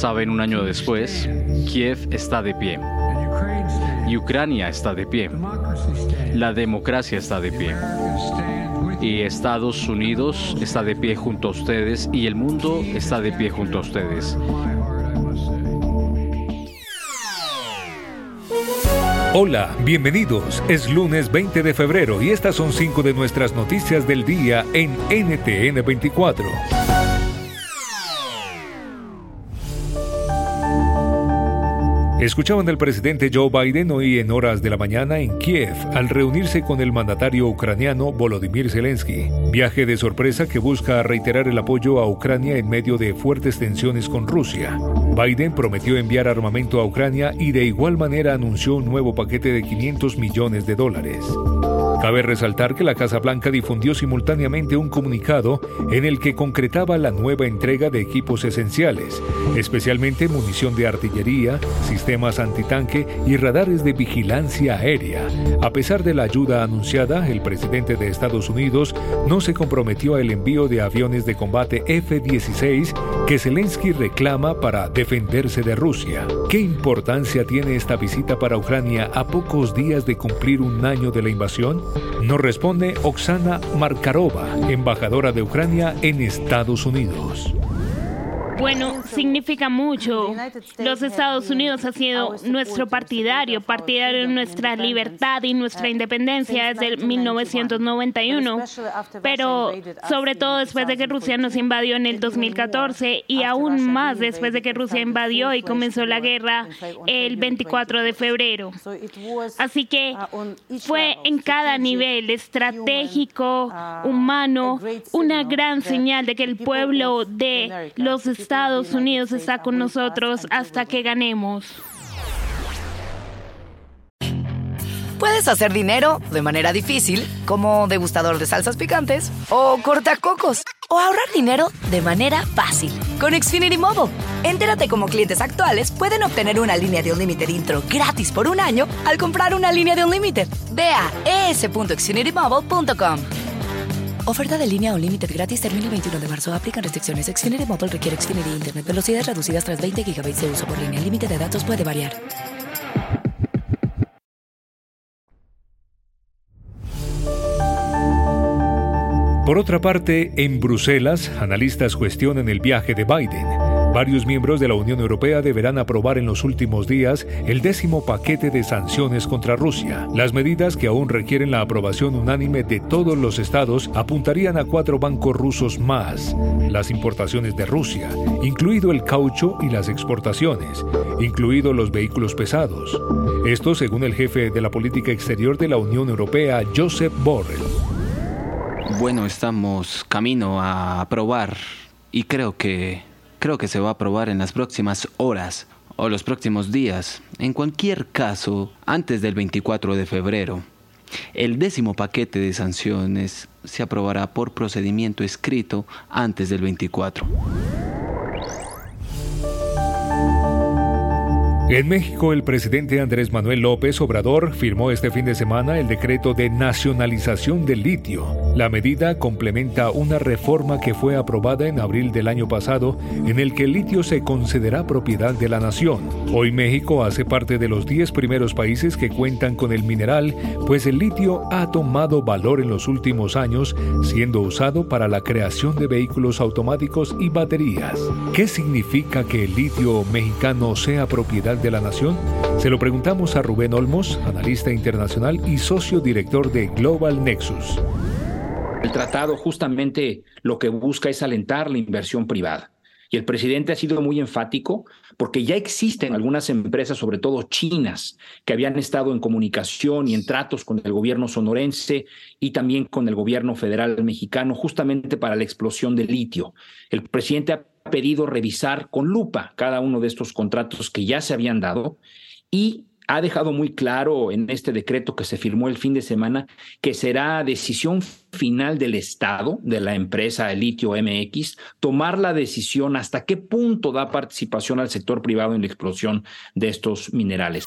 Saben, un año después, Kiev está de pie. Y Ucrania está de pie. La democracia está de pie. Y Estados Unidos está de pie junto a ustedes y el mundo está de pie junto a ustedes. Hola, bienvenidos. Es lunes 20 de febrero y estas son cinco de nuestras noticias del día en NTN 24. Escuchaban al presidente Joe Biden hoy en horas de la mañana en Kiev al reunirse con el mandatario ucraniano Volodymyr Zelensky. Viaje de sorpresa que busca reiterar el apoyo a Ucrania en medio de fuertes tensiones con Rusia. Biden prometió enviar armamento a Ucrania y de igual manera anunció un nuevo paquete de 500 millones de dólares. Cabe resaltar que la Casa Blanca difundió simultáneamente un comunicado en el que concretaba la nueva entrega de equipos esenciales, especialmente munición de artillería, sistemas antitanque y radares de vigilancia aérea. A pesar de la ayuda anunciada, el presidente de Estados Unidos no se comprometió al envío de aviones de combate F-16 que Zelensky reclama para defenderse de Rusia. ¿Qué importancia tiene esta visita para Ucrania a pocos días de cumplir un año de la invasión? Nos responde Oksana Markarova, embajadora de Ucrania en Estados Unidos. Bueno, significa mucho. Los Estados Unidos ha sido nuestro partidario, partidario de nuestra libertad y nuestra independencia desde 1991, pero sobre todo después de que Rusia nos invadió en el 2014 y aún más después de que Rusia invadió y comenzó la guerra el 24 de febrero. Así que fue en cada nivel estratégico, humano, una gran señal de que el pueblo de los Estados Estados Unidos está con nosotros hasta que ganemos. Puedes hacer dinero de manera difícil, como degustador de salsas picantes, o cortacocos, o ahorrar dinero de manera fácil con Xfinity Mobile. Entérate cómo clientes actuales pueden obtener una línea de un límite intro gratis por un año al comprar una línea de un límite. Ve a es.xfinitymobile.com. Oferta de línea o límite gratis termina el 21 de marzo. Aplican restricciones. Xfinity Mobile requiere Xfinity Internet. Velocidades reducidas tras 20 GB de uso por línea. El límite de datos puede variar. Por otra parte, en Bruselas, analistas cuestionan el viaje de Biden. Varios miembros de la Unión Europea deberán aprobar en los últimos días el décimo paquete de sanciones contra Rusia. Las medidas que aún requieren la aprobación unánime de todos los estados apuntarían a cuatro bancos rusos más, las importaciones de Rusia, incluido el caucho y las exportaciones, incluidos los vehículos pesados. Esto según el jefe de la política exterior de la Unión Europea, Joseph Borrell. Bueno, estamos camino a aprobar y creo que creo que se va a aprobar en las próximas horas o los próximos días, en cualquier caso, antes del 24 de febrero. El décimo paquete de sanciones se aprobará por procedimiento escrito antes del 24. En México, el presidente Andrés Manuel López Obrador firmó este fin de semana el decreto de nacionalización del litio. La medida complementa una reforma que fue aprobada en abril del año pasado en el que el litio se considera propiedad de la nación. Hoy México hace parte de los 10 primeros países que cuentan con el mineral, pues el litio ha tomado valor en los últimos años, siendo usado para la creación de vehículos automáticos y baterías. ¿Qué significa que el litio mexicano sea propiedad de la Nación? Se lo preguntamos a Rubén Olmos, analista internacional y socio director de Global Nexus. El tratado justamente lo que busca es alentar la inversión privada. Y el presidente ha sido muy enfático porque ya existen algunas empresas, sobre todo chinas, que habían estado en comunicación y en tratos con el gobierno sonorense y también con el gobierno federal mexicano, justamente para la explosión del litio. El presidente ha pedido revisar con lupa cada uno de estos contratos que ya se habían dado y ha dejado muy claro en este decreto que se firmó el fin de semana que será decisión final del Estado, de la empresa Litio MX, tomar la decisión hasta qué punto da participación al sector privado en la explosión de estos minerales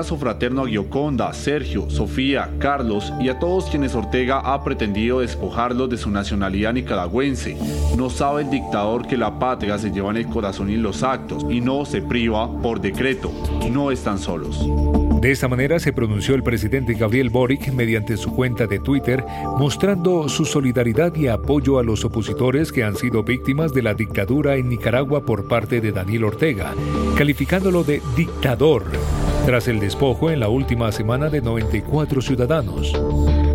Abrazo fraterno a Gioconda, Sergio, Sofía, Carlos y a todos quienes Ortega ha pretendido despojarlos de su nacionalidad nicaragüense. No sabe el dictador que la patria se lleva en el corazón y en los actos y no se priva por decreto. No están solos. De esta manera se pronunció el presidente Gabriel Boric mediante su cuenta de Twitter, mostrando su solidaridad y apoyo a los opositores que han sido víctimas de la dictadura en Nicaragua por parte de Daniel Ortega, calificándolo de dictador tras el despojo en la última semana de 94 ciudadanos.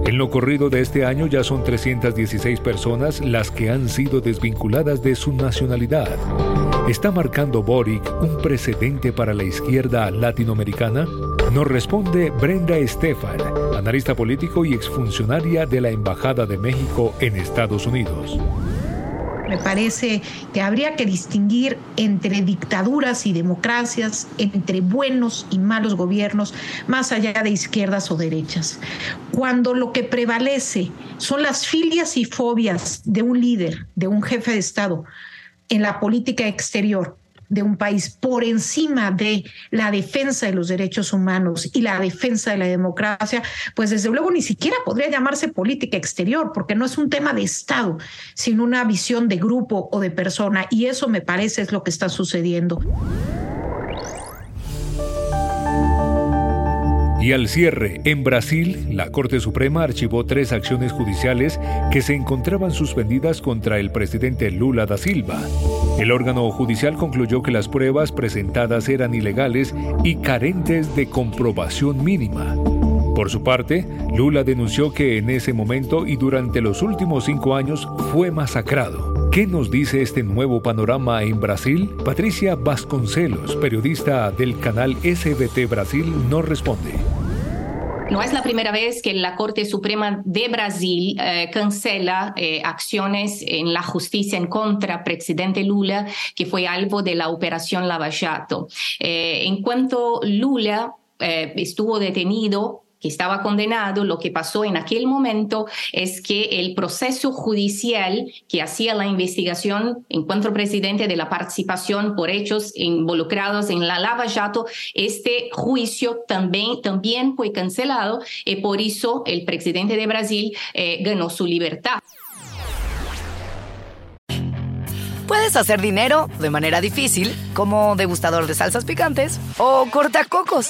En lo corrido de este año ya son 316 personas las que han sido desvinculadas de su nacionalidad. ¿Está marcando Boric un precedente para la izquierda latinoamericana? Nos responde Brenda Estefan, analista político y exfuncionaria de la Embajada de México en Estados Unidos. Me parece que habría que distinguir entre dictaduras y democracias, entre buenos y malos gobiernos, más allá de izquierdas o derechas. Cuando lo que prevalece son las filias y fobias de un líder, de un jefe de Estado en la política exterior, de un país por encima de la defensa de los derechos humanos y la defensa de la democracia, pues desde luego ni siquiera podría llamarse política exterior, porque no es un tema de Estado, sino una visión de grupo o de persona, y eso me parece es lo que está sucediendo. Y al cierre, en Brasil, la Corte Suprema archivó tres acciones judiciales que se encontraban suspendidas contra el presidente Lula da Silva. El órgano judicial concluyó que las pruebas presentadas eran ilegales y carentes de comprobación mínima. Por su parte, Lula denunció que en ese momento y durante los últimos cinco años fue masacrado. ¿Qué nos dice este nuevo panorama en Brasil? Patricia Vasconcelos, periodista del canal SBT Brasil, nos responde. No es la primera vez que la Corte Suprema de Brasil eh, cancela eh, acciones en la justicia en contra presidente Lula, que fue algo de la operación Lava Jato. Eh, en cuanto Lula estuvo detenido que estaba condenado, lo que pasó en aquel momento es que el proceso judicial que hacía la investigación en cuanto presidente de la participación por hechos involucrados en la lava jato, este juicio también, también fue cancelado y por eso el presidente de Brasil eh, ganó su libertad. Puedes hacer dinero de manera difícil, como degustador de salsas picantes, o cortacocos,